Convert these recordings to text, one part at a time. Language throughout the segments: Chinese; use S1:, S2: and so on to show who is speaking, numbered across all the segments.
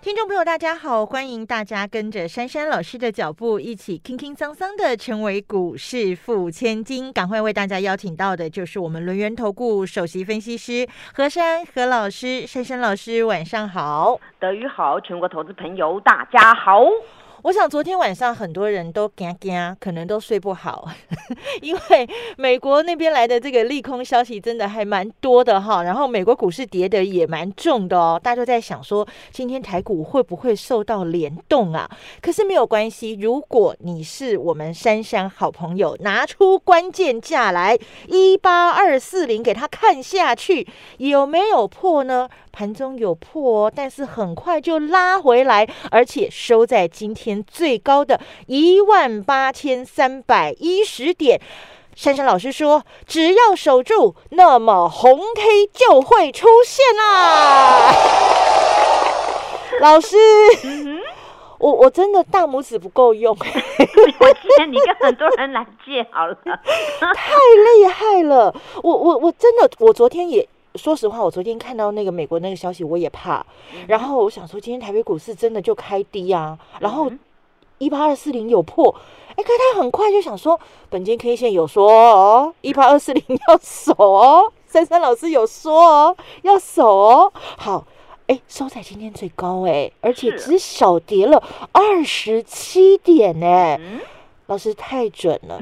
S1: 听众朋友，大家好，欢迎大家跟着珊珊老师的脚步，一起轻轻桑桑的成为股市富千金。赶快为大家邀请到的就是我们轮源投顾首席分析师何珊何老师，珊珊老师晚上好，
S2: 德语好，全国投资朋友大家好。
S1: 我想昨天晚上很多人都惊惊，可能都睡不好，因为美国那边来的这个利空消息真的还蛮多的哈。然后美国股市跌的也蛮重的哦，大家都在想说今天台股会不会受到联动啊？可是没有关系，如果你是我们珊珊好朋友，拿出关键价来一八二四零给他看下去，有没有破呢？盘中有破哦，但是很快就拉回来，而且收在今天最高的一万八千三百一十点。珊珊老师说，只要守住，那么红 K 就会出现啦。老师，我我真的大拇指不够用，
S2: 我借你跟很多人来借好了，
S1: 太厉害了。我我我真的，我昨天也。说实话，我昨天看到那个美国那个消息，我也怕。然后我想说，今天台北股市真的就开低啊。然后一八二四零有破，哎，可他很快就想说，本间 K 线有说哦，一八二四零要守哦。珊珊老师有说哦，要守哦。好，哎，收在今天最高哎，而且只小跌了二十七点呢。老师太准了，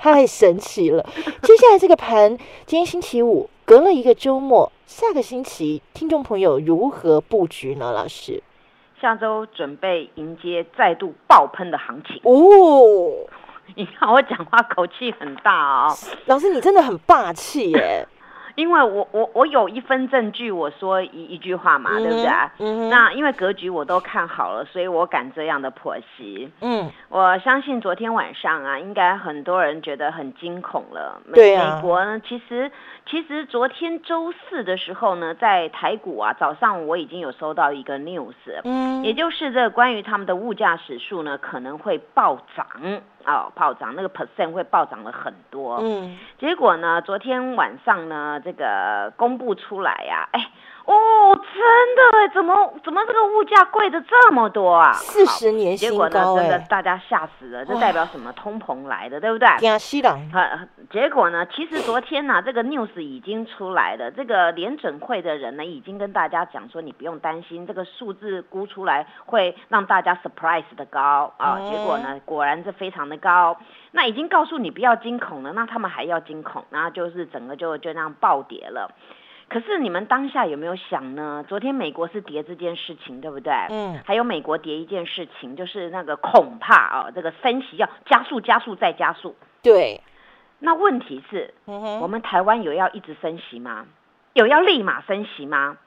S1: 太神奇了。接下来这个盘，今天星期五。隔了一个周末，下个星期听众朋友如何布局呢？老师，
S2: 下周准备迎接再度爆喷的行情
S1: 哦。
S2: 你看我讲话口气很大哦，
S1: 老师你真的很霸气耶。
S2: 因为我我我有一份证据，我说一一句话嘛，对不对？嗯。那因为格局我都看好了，所以我敢这样的剖析。嗯。我相信昨天晚上啊，应该很多人觉得很惊恐了。
S1: 对
S2: 美国呢，其实其实昨天周四的时候呢，在台股啊，早上我已经有收到一个 news，嗯，也就是这关于他们的物价指数呢可能会暴涨。哦，暴涨那个 percent 会暴涨了很多，嗯，结果呢，昨天晚上呢，这个公布出来呀，哎。哦，真的哎，怎么怎么这个物价贵的这么多啊？
S1: 四十年新高
S2: 结果呢，真的大家吓死了，这代表什么？通膨来的，对不对？
S1: 惊死了。
S2: 结果呢，其实昨天呢，这个 news 已经出来了，这个联准会的人呢，已经跟大家讲说，你不用担心，这个数字估出来会让大家 surprise 的高啊。结果呢，果然是非常的高。那已经告诉你不要惊恐了，那他们还要惊恐，然后就是整个就就那样暴跌了。可是你们当下有没有想呢？昨天美国是跌这件事情，对不对？嗯。还有美国跌一件事情，就是那个恐怕啊，这个升息要加速、加速再加速。
S1: 对。
S2: 那问题是，我们台湾有要一直升息吗？有要立马升息吗？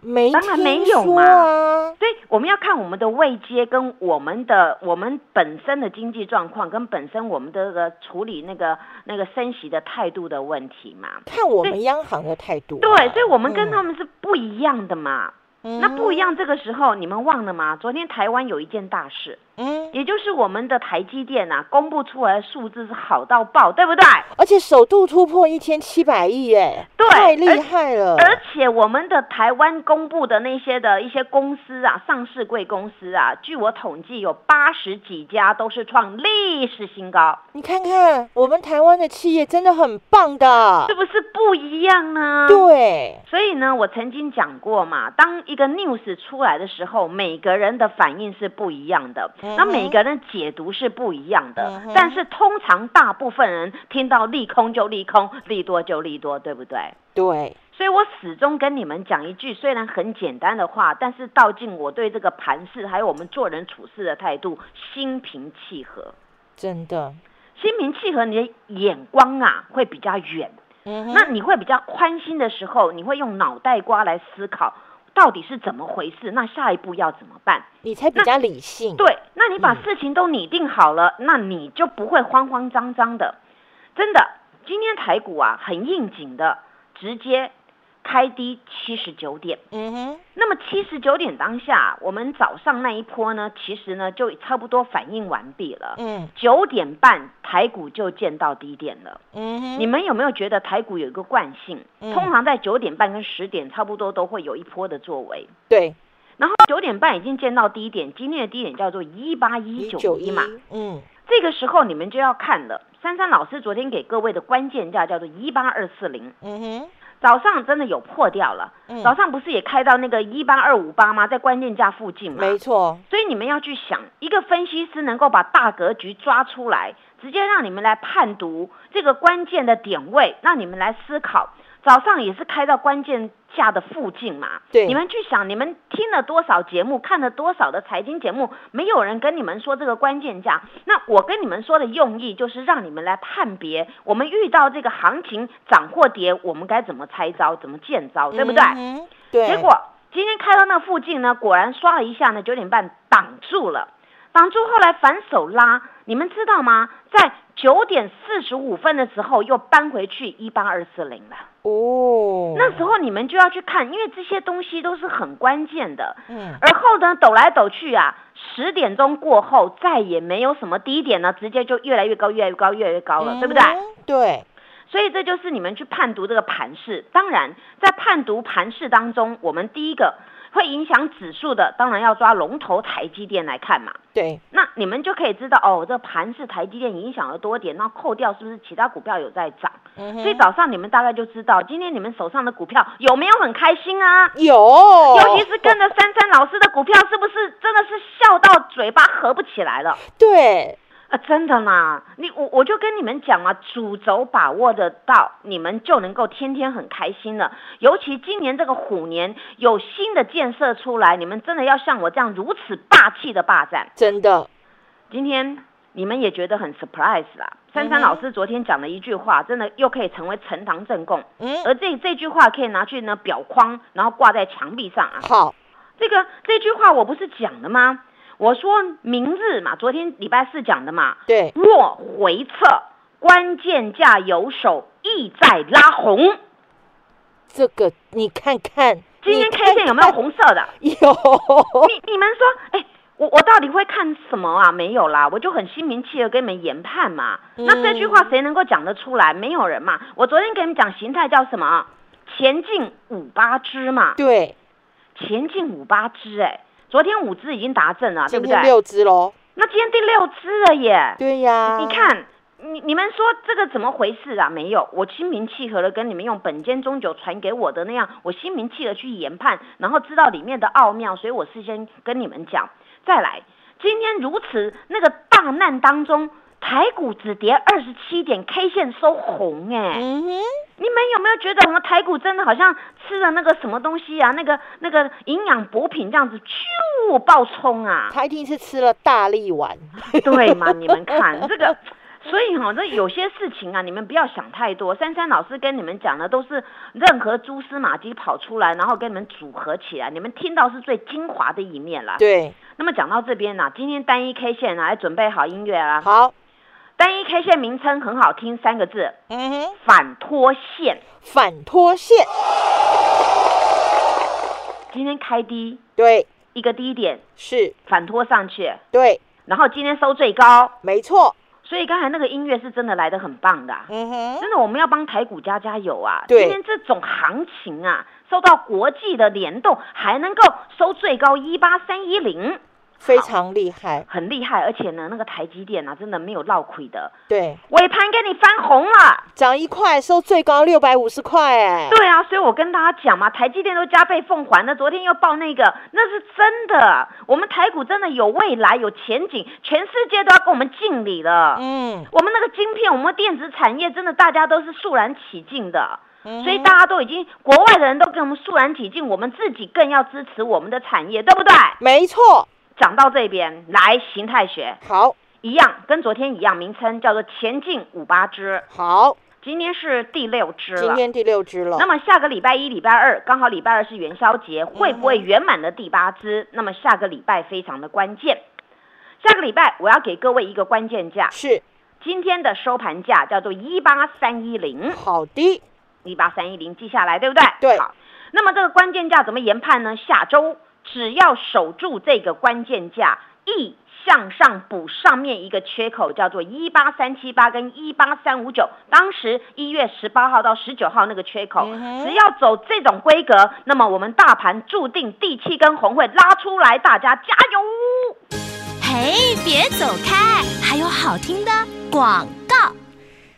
S1: 没，
S2: 当然没有嘛。所以我们要看我们的位阶跟我们的我们本身的经济状况，跟本身我们的那个处理那个那个升息的态度的问题嘛。
S1: 看我们央行的态度。
S2: 对，所以我们跟他们是不一样的嘛。那不一样，这个时候你们忘了吗？昨天台湾有一件大事。嗯，也就是我们的台积电啊，公布出来的数字是好到爆，对不对？
S1: 而且首度突破一千七百亿，耶，
S2: 对，
S1: 太厉害了。
S2: 而且我们的台湾公布的那些的一些公司啊，上市贵公司啊，据我统计有八十几家都是创历史新高。
S1: 你看看我们台湾的企业真的很棒的，
S2: 是不是不一样呢？
S1: 对，
S2: 所以呢，我曾经讲过嘛，当一个 news 出来的时候，每个人的反应是不一样的。那每个人解读是不一样的，但是通常大部分人听到利空就利空，利多就利多，对不对？
S1: 对，
S2: 所以我始终跟你们讲一句，虽然很简单的话，但是道尽我对这个盘势还有我们做人处事的态度，心平气和，
S1: 真的，
S2: 心平气和，你的眼光啊会比较远，嗯，那你会比较宽心的时候，你会用脑袋瓜来思考。到底是怎么回事？那下一步要怎么办？
S1: 你才比较理性。
S2: 对，那你把事情都拟定好了，那你就不会慌慌张张的。真的，今天台股啊很应景的，直接开低七十九点。
S1: 嗯哼，
S2: 那么七十九点当下，我们早上那一波呢，其实呢就差不多反应完毕了。
S1: 嗯
S2: 九点半台股就见到低点了。
S1: 嗯哼，
S2: 你们有没有觉得台股有一个惯性？
S1: 嗯
S2: 通常在九点半跟十点差不多都会有一波的作为。
S1: 对
S2: 然后九点半已经见到低点，今天的低点叫做一八一九一嘛。，
S1: 嗯
S2: 这个时候你们就要看了，珊珊老师昨天给各位的关键价叫做一八二四零，
S1: 嗯哼，
S2: 早上真的有破掉了。
S1: 嗯
S2: 早上不是也开到那个一八二五八吗？在关键价附近嘛。
S1: 没错，
S2: 所以你们要去想，一个分析师能够把大格局抓出来，直接让你们来判读这个关键的点位，让你们来思考。早上也是开到关键价的附近嘛，
S1: 对
S2: 你们去想，你们听了多少节目，看了多少的财经节目，没有人跟你们说这个关键价。那我跟你们说的用意，就是让你们来判别，我们遇到这个行情涨或跌，我们该怎么拆招，怎么见招，对不对？
S1: 嗯对，
S2: 结果今天开到那附近呢，果然刷了一下呢，九点半挡住了，挡住后来反手拉，你们知道吗？在九点四十五分的时候又搬回去一八二四零了。
S1: 哦，
S2: 那时候你们就要去看，因为这些东西都是很关键的。
S1: 嗯
S2: 而后呢，抖来抖去啊，十点钟过后再也没有什么低点呢，直接就越来越高，越来越高，越来越高了，对不对？
S1: 嗯对，
S2: 所以这就是你们去判读这个盘势。当然，在判读盘势当中，我们第一个会影响指数的，当然要抓龙头台积电来看嘛。
S1: 对，
S2: 那你们就可以知道哦，这盘是台积电影响了多点，那扣掉是不是其他股票有在涨？
S1: 嗯
S2: 所以早上你们大概就知道，今天你们手上的股票有没有很开心啊？
S1: 有，
S2: 尤其是跟着珊珊老师的股票，是不是真的是笑到嘴巴合不起来了？
S1: 对，
S2: 啊，真的啦，你我我就跟你们讲嘛，主轴把握得到，你们就能够天天很开心了。尤其今年这个虎年有新的建设出来，你们真的要像我这样如此霸气的霸占。
S1: 真的，
S2: 今天你们也觉得很 surprise 啦。珊珊老师昨天讲了一句话，真的又可以成为呈堂证供，
S1: 嗯，
S2: 而这这句话可以拿去呢裱框，然后挂在墙壁上啊。
S1: 好，
S2: 这个这句话我不是讲了吗？我说明日嘛，昨天礼拜四讲的嘛，
S1: 对，
S2: 若回撤，关键价有手，意在拉红。
S1: 这个你看看，
S2: 今天 K 线有没有？红色的？
S1: 有，
S2: 你你们说，哎、我我到底会看什么啊？没有啦，我就很心平气和跟你们研判嘛。那这句话谁能够讲得出来？没有人嘛。我昨天给你们讲形态叫什么？前进五八支嘛，
S1: 对，
S2: 前进五八支，哎，昨天五支已经达阵了，对不对？
S1: 六只喽，
S2: 那今天第六支了耶。
S1: 对呀，
S2: 你，看，你你们说这个怎么回事啊？没有，我心平气和的跟你们用本间中酒传给我的那样，我心平气和去研判，然后知道里面的奥妙，所以我事先跟你们讲。再来，今天如此那个大难当中，台股只跌二十七点，K 线收红哎、你们有没有觉得我们台股真的好像吃了那个什么东西啊？那个那个营养补品这样子，咻爆冲啊！
S1: 他一定是吃了大力丸，
S2: 对嘛？你们看这个，所以哈、这有些事情啊，你们不要想太多。珊珊老师跟你们讲的都是任何蛛丝马迹跑出来，然后跟你们组合起来，你们听到是最精华的一面啦。
S1: 对，
S2: 那么讲到这边呢、今天单一 K 线啊，来准备好音乐啦。
S1: 好，
S2: 单一 K 线名称很好听，三个字：
S1: 嗯哼，
S2: 反拖线。
S1: 反拖线，
S2: 今天开低
S1: 对，
S2: 一个低点，
S1: 是，
S2: 反拖上去，
S1: 对，
S2: 然后今天收最高，
S1: 没错，
S2: 所以刚才那个音乐是真的来的很棒的。啊、
S1: 嗯哼，
S2: 真的，我们要帮台股加加油啊！
S1: 对。
S2: 今天这种行情啊，受到国际的联动，还能够收最高一八三一零，
S1: 非常厉害，
S2: 很厉害。而且呢，那个台积电啊，真的没有落亏的，
S1: 对，
S2: 尾盘给你翻红了。
S1: 涨一块收最高六百五十块，哎，
S2: 对啊，所以我跟大家讲嘛，台积电都加倍奉还的，昨天又报那个，那是真的。我们台股真的有未来，有前景，全世界都要跟我们敬礼了。
S1: 嗯，
S2: 我们那个晶片，我们电子产业真的大家都是肃然起敬的。
S1: 嗯
S2: 所以大家都已经，国外的人都跟我们肃然起敬，我们自己更要支持我们的产业，对不对？
S1: 没错，
S2: 讲到这边来，形态学
S1: 好，
S2: 一样，跟昨天一样，名称叫做前进五八支，
S1: 好，
S2: 今天是第六支了。
S1: 今天第六只了
S2: 那，么下个礼拜一、礼拜二，刚好礼拜二是元宵节，会不会圆满的第八支？那么下个礼拜非常的关键。下个礼拜我要给各位一个关键价，
S1: 是
S2: 今天的收盘价叫做一八三一零。
S1: 好的，
S2: 一八三一零记下来，对不对？
S1: 对
S2: 好，那么这个关键价怎么研判呢？下周只要守住这个关键价，一向上补上面一个缺口，叫做一八三七八跟一八三五九。当时一月十八号到十九号那个缺口，只要走这种规格，那么我们大盘注定第七根红会拉出来，大家加油！
S3: 嘿，别走开，还有好听的广告。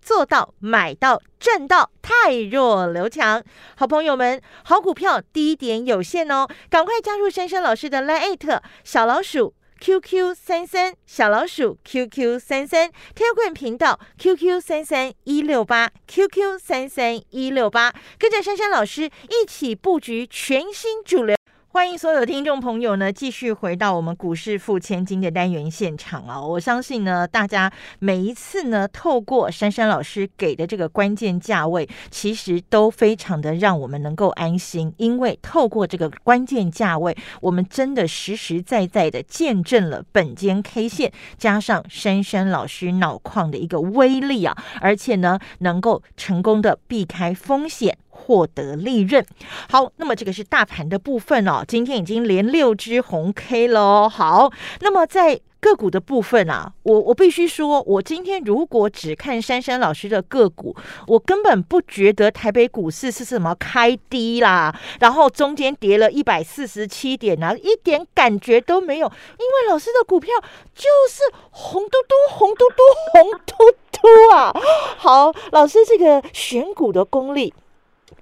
S1: 做到买到赚到，太弱留强。好朋友们，好股票低点有限哦，赶快加入珊珊老师的 Line 小老鼠 QQ 三三小老鼠 QQ 三三天棍频道 QQ 三三一六八 QQ 三三一六八，跟着珊珊老师一起布局全新主流。欢迎所有听众朋友呢，继续回到我们股市付千金的单元现场啊！我相信呢，大家每一次呢，透过珊珊老师给的这个关键价位，其实都非常的让我们能够安心，因为透过这个关键价位，我们真的实实在在的见证了本间 K 线加上珊珊老师脑矿的一个威力啊！而且呢，能够成功的避开风险。获得利润，好，那么这个是大盘的部分哦。今天已经连六只红 K 了，好，那么在个股的部分啊，我我必须说，我今天如果只看珊珊老师的个股，我根本不觉得台北股市是什么开低啦，然后中间跌了一百四十七点啊，一点感觉都没有，因为老师的股票就是红嘟嘟、红嘟嘟、红嘟嘟啊。好，老师这个选股的功力。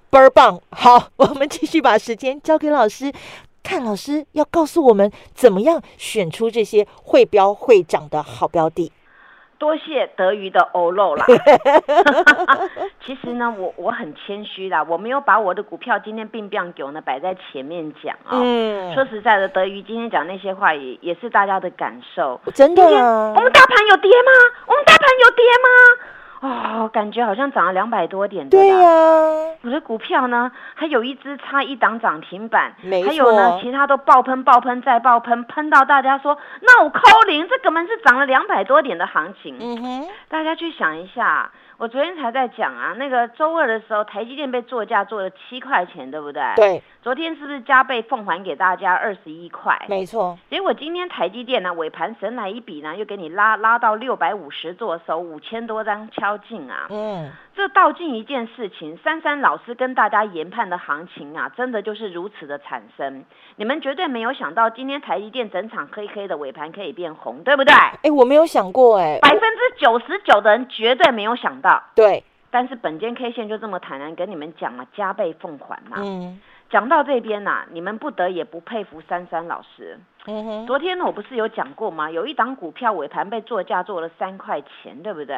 S1: 倍儿棒！好，我们继续把时间交给老师，看老师要告诉我们怎么样选出这些会标会涨的好标的。
S2: 多谢德瑜的欧露啦。其实呢，我我很谦虚啦，我没有把我的股票今天并并给呢摆在前面讲啊。嗯。说实在的，德瑜今天讲那些话也也是大家的感受。
S1: 真的啊。
S2: 我们大盘有跌吗？我们大盘有跌吗？哦，感觉好像涨了两百多点，
S1: 对
S2: 呀。我的股票呢，还有一只差一档涨停板，
S1: 没
S2: 还有呢，其他都爆喷、爆喷再爆喷，喷到大家说那我扣零，这根本是涨了两百多点的行情。嗯哼，大家去想一下。我昨天才在讲啊，那个周二的时候，台积电被作价做了七块钱，对不对？
S1: 对。
S2: 昨天是不是加倍奉还给大家二十一块？
S1: 没错。
S2: 结果今天台积电呢，尾盘神来一笔呢，又给你拉拉到六百五十做手，五千多张敲进啊。嗯。这道尽一件事情，珊珊老师跟大家研判的行情啊，真的就是如此的产生。你们绝对没有想到，今天台积电整场黑黑的尾盘可以变红，对不对？
S1: 哎，我没有想过，哎，
S2: 百分之九十九的人绝对没有想到。
S1: 对，
S2: 但是本间 K 线就这么坦然跟你们讲了，加倍奉还嘛。嗯。讲到这边呐，你们不得也不佩服珊珊老师。嗯哼。昨天，我不是有讲过吗？有一档股票尾盘被作价做了三块钱，对不对？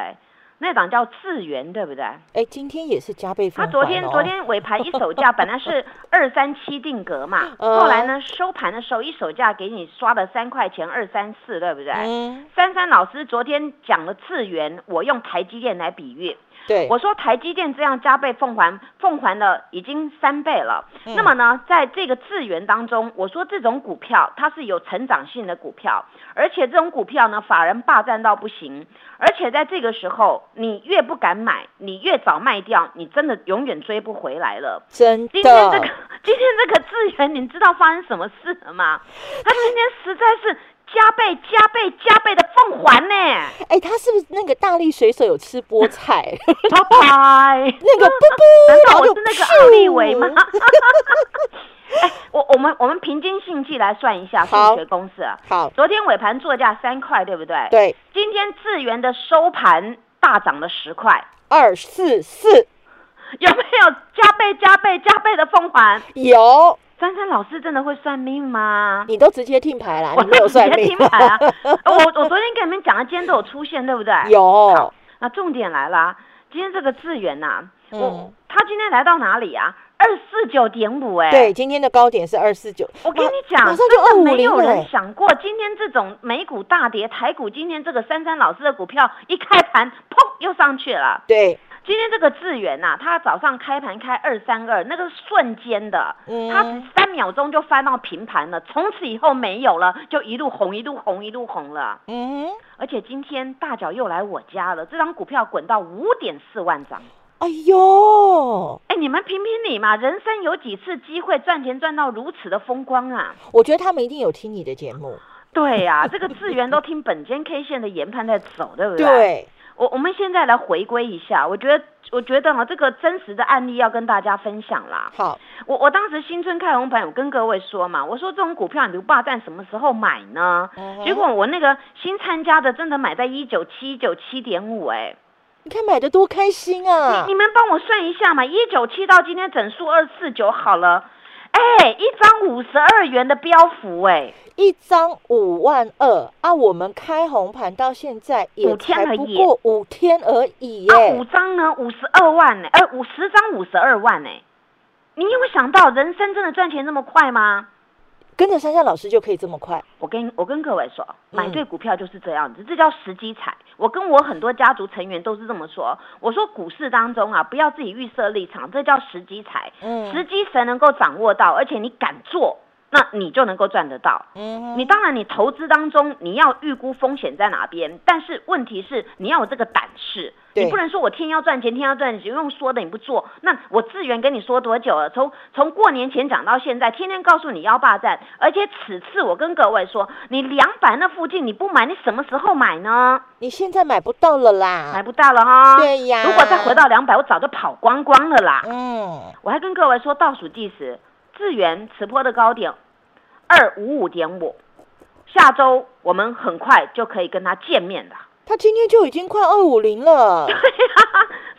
S2: 那档叫智源，对不对？
S1: 哎，今天也是加倍
S2: 他昨天昨天尾盘一手价 本来是二三七定格嘛，后来呢收盘的时候一手价给你刷了三块钱二三四，对不对？嗯。珊珊老师昨天讲了智源，我用台积电来比喻。
S1: 对，
S2: 我说台积电这样加倍奉还，奉还了已经三倍了。那么呢，在这个资源当中，我说这种股票它是有成长性的股票，而且这种股票呢，法人霸占到不行。而且在这个时候，你越不敢买，你越早卖掉，你真的永远追不回来了。
S1: 真的。
S2: 今天这个今天这个资源，你知道发生什么事了吗？他今天实在是。加倍、加倍、加倍的奉还呢？
S1: 哎，他是不是那个大力水手有吃菠菜？
S2: 超拍
S1: 那个不不，
S2: 难道我是那个奥利维吗？哎，我我们我们平均性气来算一下数学公式啊。
S1: 好，
S2: 昨天尾盘作价三块，对不对？
S1: 对。
S2: 今天智源的收盘大涨了十块，
S1: 二四四，
S2: 有没有加倍、加倍、加倍的奉还？
S1: 有。
S2: 珊珊老师真的会算命吗？
S1: 你都直接听牌了，你没有算命。
S2: 听牌啊！我我昨天跟你们讲了，今天都有出现，对不对？
S1: 有。
S2: 那重点来了，今天这个智源呐，我他今天来到哪里啊？二四九点五，哎，
S1: 对，今天的高点是二四九。
S2: 我跟你讲，
S1: 马上就
S2: 真的没有人想过，今天这种美股大跌，台股今天这个珊珊老师的股票一开盘，砰又上去了。
S1: 对，
S2: 今天这个智源呐、它早上开盘开二三二，那个瞬间的，
S1: 嗯
S2: 它只三秒钟就翻到平盘了，从此以后没有了，就一路红一路红一路红了。
S1: 嗯，
S2: 而且今天大脚又来我家了，这张股票滚到五点四万张。
S1: 哎呦，
S2: 哎，你们评评理嘛，人生有几次机会赚钱赚到如此的风光啊？
S1: 我觉得他们一定有听你的节目。
S2: 对呀、这个智源都听本间 K 线的研判在走，对不对？
S1: 对，
S2: 我我们现在来回归一下，我觉得我觉得啊，这个真实的案例要跟大家分享啦。
S1: 好，
S2: 我我当时新春开红盘，我跟各位说嘛，我说这种股票你不霸占什么时候买呢？
S1: 嗯
S2: 结果我那个新参加的真的买在一九七一九七点五，哎，
S1: 你看买的多开心啊
S2: 你！你们帮我算一下嘛，一九七到今天整数二四九好了，哎，一张五十二元的标幅，哎，
S1: 一张五万二啊，我们开红盘到现在也才不过五天而已
S2: 啊，
S1: 耶
S2: 五。张呢五十二万呢，哎，五十张五十二万呢，你有想到人生真的赚钱那么快吗？
S1: 跟着珊珊老师就可以这么快。
S2: 我跟我跟各位说，买
S1: 嗯
S2: 对股票就是这样子，这叫时机财。我跟我很多家族成员都是这么说。我说股市当中啊，不要自己预设立场，这叫时机财。
S1: 嗯
S2: 时机谁能够掌握到，而且你敢做，那你就能够赚得到。
S1: 嗯
S2: 你当然，你投资当中你要预估风险在哪边，但是问题是你要有这个胆识，你不能说我天要赚钱，天要赚钱，用说的你不做。那我志源跟你说多久了？从从过年前讲到现在，天天告诉你要霸占，而且此次我跟各位说，你两百那附近你不买，你什么时候买呢？
S1: 你现在买不到了啦。
S2: 买不到了哈。
S1: 对呀
S2: 如果再回到两百，我早就跑光光了啦。
S1: 嗯，
S2: 我还跟各位说倒数计时，智源磁波的高点二五五点五，下周我们很快就可以跟他见面了。
S1: 他今天就已经快二五零了 对。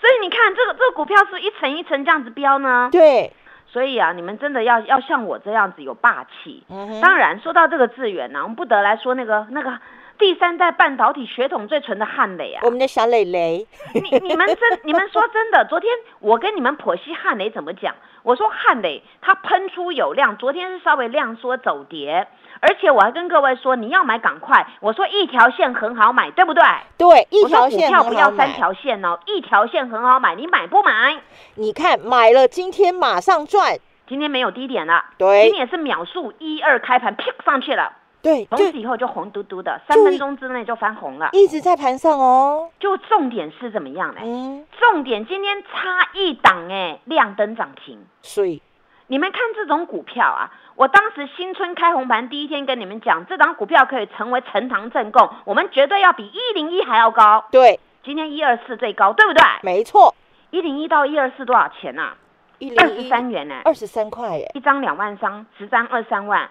S2: 所以你看，这个这个股票是一层一层这样子飙呢？
S1: 对，
S2: 所以啊，你们真的要要像我这样子有霸气。
S1: 嗯，
S2: 当然，说到这个智源呢、我们不得来说那个那个第三代半导体血统最纯的汉磊啊
S1: 我。们的小磊磊，
S2: 你你们真你们说真的，昨天我跟你们剖析汉磊怎么讲？我说汉磊它喷出有量，昨天是稍微量缩走跌，而且我还跟各位说你要买赶快，我说一条线很好买，对不对？
S1: 对，一条线
S2: 票不要三。条线哦，一条线很好买，你买不买？
S1: 你看买了，今天马上赚。
S2: 今天没有低点了，
S1: 对
S2: 今天也是秒数一二开盘，啪上去了，
S1: 对，
S2: 从此以后就红嘟嘟的，三分钟之内就翻红了。
S1: 一直在盘上哦。
S2: 就重点是怎么样呢？
S1: 嗯，
S2: 重点今天差一档哎，亮灯涨停。
S1: 所以
S2: 你们看这种股票啊，我当时新春开红盘第一天跟你们讲，这档股票可以成为呈堂证供，我们绝对要比一零一还要高。
S1: 对，
S2: 今天一二四最高，对不对？
S1: 没错，
S2: 一零一到一二四多少钱呐、
S1: 一
S2: 二十三元呢、
S1: 二十三块耶。
S2: 一张两万张，十张二三万。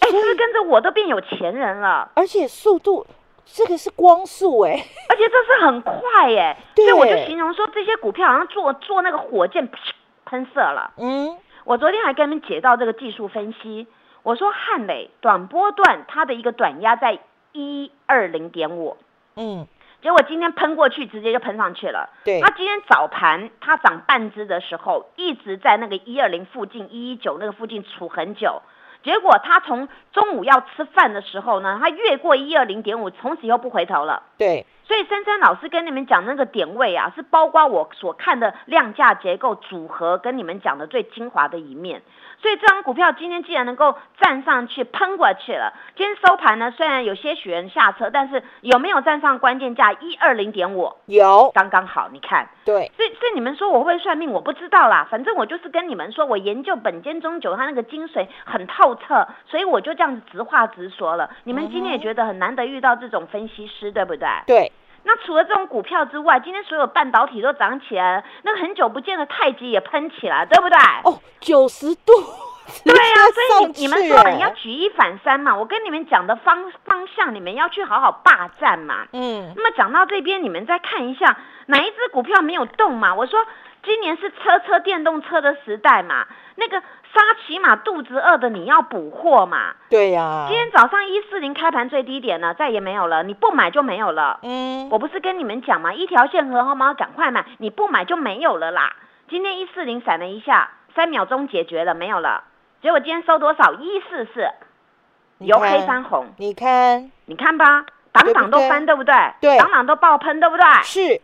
S2: 哎，是不是跟着我都变有钱人了？
S1: 而且速度，这个是光速哎。
S2: 而且这是很快耶，
S1: 对
S2: 所以我就形容说这些股票好像做做那个火箭喷射了。
S1: 嗯，
S2: 我昨天还跟你们解到这个技术分析，我说汉磊短波段它的一个短压在一二零点五，
S1: 嗯，
S2: 结果今天喷过去，直接就喷上去了。
S1: 对
S2: 它今天早盘它涨半只的时候，一直在那个一二零附近、一一九那个附近处很久。结果他从中午要吃饭的时候呢，他越过一二零点五，从此以后不回头了。
S1: 对，
S2: 所以珊珊老师跟你们讲那个点位啊，是包括我所看的量价结构组合跟你们讲的最精华的一面。所以这张股票今天既然能够站上去喷过去了，今天收盘呢，虽然有些许人下车，但是有没有站上关键价一二零点五？
S1: 有，
S2: 刚刚好，你看。
S1: 对，
S2: 所以，所以你们说我会不会算命，我不知道啦。反正我就是跟你们说，我研究本间中九它那个精髓很透彻，所以我就这样子直话直说了。你们今天也觉得很难得遇到这种分析师，对不对？
S1: 对，
S2: 那除了这种股票之外，今天所有半导体都涨起来了，那个很久不见的太极也喷起来，对不对？
S1: 哦，九十度，
S2: 对呀、所以你你们说你要举一反三嘛，我跟你们讲的方方向，你们要去好好霸占嘛。
S1: 嗯，
S2: 那么讲到这边，你们再看一下哪一只股票没有动嘛？我说今年是车车电动车的时代嘛，那个沙琪玛肚子饿的你要补货嘛。
S1: 对呀
S2: 今，天早上一四零开盘最低点了，再也没有了，你不买就没有了。
S1: 嗯，
S2: 我不是跟你们讲吗？一条线和好吗？赶快买，你不买就没有了啦。今天一四零闪了一下，三秒钟解决了，没有了。结果今天收多少？一四四，
S1: 你
S2: 由黑
S1: 看
S2: 翻红，
S1: 你看
S2: 你看吧，档
S1: 对不对
S2: 档都翻，对不对？
S1: 对
S2: 档档都爆喷，对不对？
S1: 是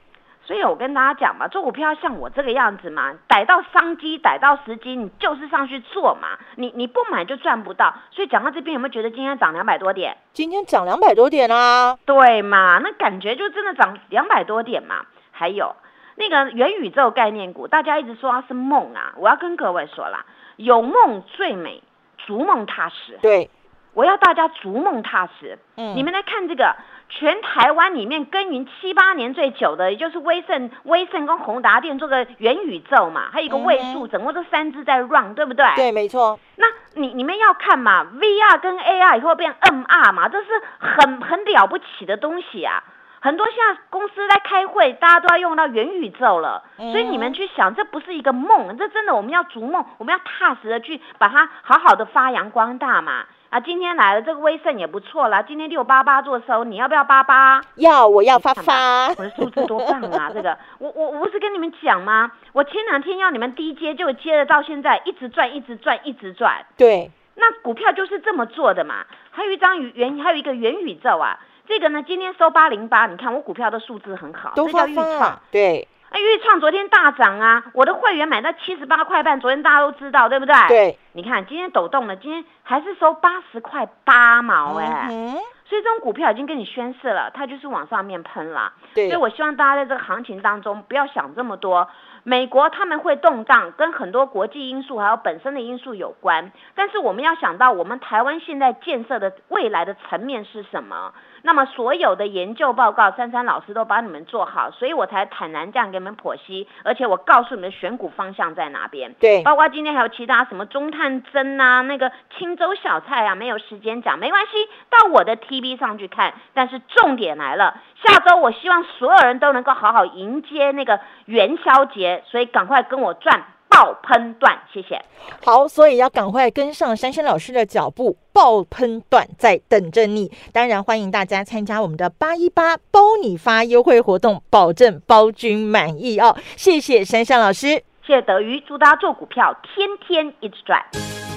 S2: 所以我跟大家讲嘛，做股票要像我这个样子嘛，逮到商机，逮到时机，你就是上去做嘛。你你不买就赚不到。所以讲到这边，有没有觉得今天涨两百多点？
S1: 今天涨两百多点啊，
S2: 对嘛？那感觉就真的涨两百多点嘛。还有那个元宇宙概念股，大家一直说它是梦啊，我要跟各位说啦，有梦最美，逐梦踏实。
S1: 对，
S2: 我要大家逐梦踏实。
S1: 嗯
S2: 你们来看这个，全台湾里面耕耘七八年最久的，也就是威盛、威盛跟宏达电做个元宇宙嘛，还有一个位数，
S1: 嗯
S2: 整个都三只在 run，对不对？。
S1: 对，没错，
S2: 那你你们要看嘛，VR 跟 AR 以后变 MR 嘛，这是很很了不起的东西啊。很多现在公司在开会，大家都要用到元宇宙了，所以你们去想，这不是一个梦，这真的我们要逐梦，我们要踏实的去把它好好的发扬光大嘛。啊，今天来了这个威盛也不错啦，今天六八八做收，你要不要八八？
S1: 要我要发发
S2: 我，的数字多棒啊！这个，我我我不是跟你们讲吗？我前两天要你们低接，就接了到现在，一直赚，一直赚，一直赚。
S1: 对，
S2: 那股票就是这么做的嘛。还有一张元，还有一个元宇宙啊。这个呢，今天收八零八，你看我股票的数字很好，
S1: 都发
S2: 这叫预创
S1: 发。，对
S2: 哎，预创昨天大涨啊，我的会员买到七十八块半，昨天大家都知道，对不对？。
S1: 对，
S2: 你看今天抖动了，今天还是收八十块八毛哎、
S1: 嗯
S2: 所以这种股票已经跟你宣示了，它就是往上面喷了。
S1: 对
S2: 所以，我希望大家在这个行情当中不要想这么多。美国他们会动荡，跟很多国际因素还有本身的因素有关。但是我们要想到，我们台湾现在建设的未来的层面是什么？那么所有的研究报告，珊珊老师都帮你们做好，所以我才坦然这样给你们剖析，而且我告诉你们选股方向在哪边。
S1: 对，
S2: 包括今天还有其他什么中探针啊，那个青州小菜啊，没有时间讲，没关系，到我的 TV 上去看。但是重点来了，下周我希望所有人都能够好好迎接那个元宵节，所以赶快跟我赚爆喷段，谢谢。
S1: 好，所以要赶快跟上珊珊老师的脚步，爆喷段在等着你。当然，欢迎大家参加我们的八一八包你发优惠活动，保证包君满意哦。谢谢珊珊老师。
S2: 谢谢德瑜，祝大家做股票天天一直赚。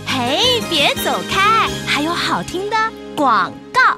S3: 嘿，别走开，还有好听的广告。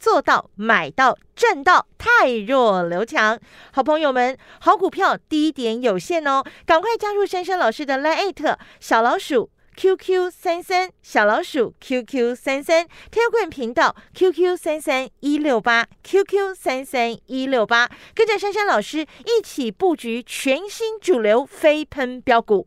S1: 做到买到赚到，太弱留强。好朋友们，好股票低点有限哦，赶快加入珊珊老师的 Line 小老鼠 QQ 三三小老鼠 QQ 三三 t e l g r a m 频道 QQ 三三一六八 QQ 三三一六八，跟着珊珊老师一起布局全新主流飞喷标股。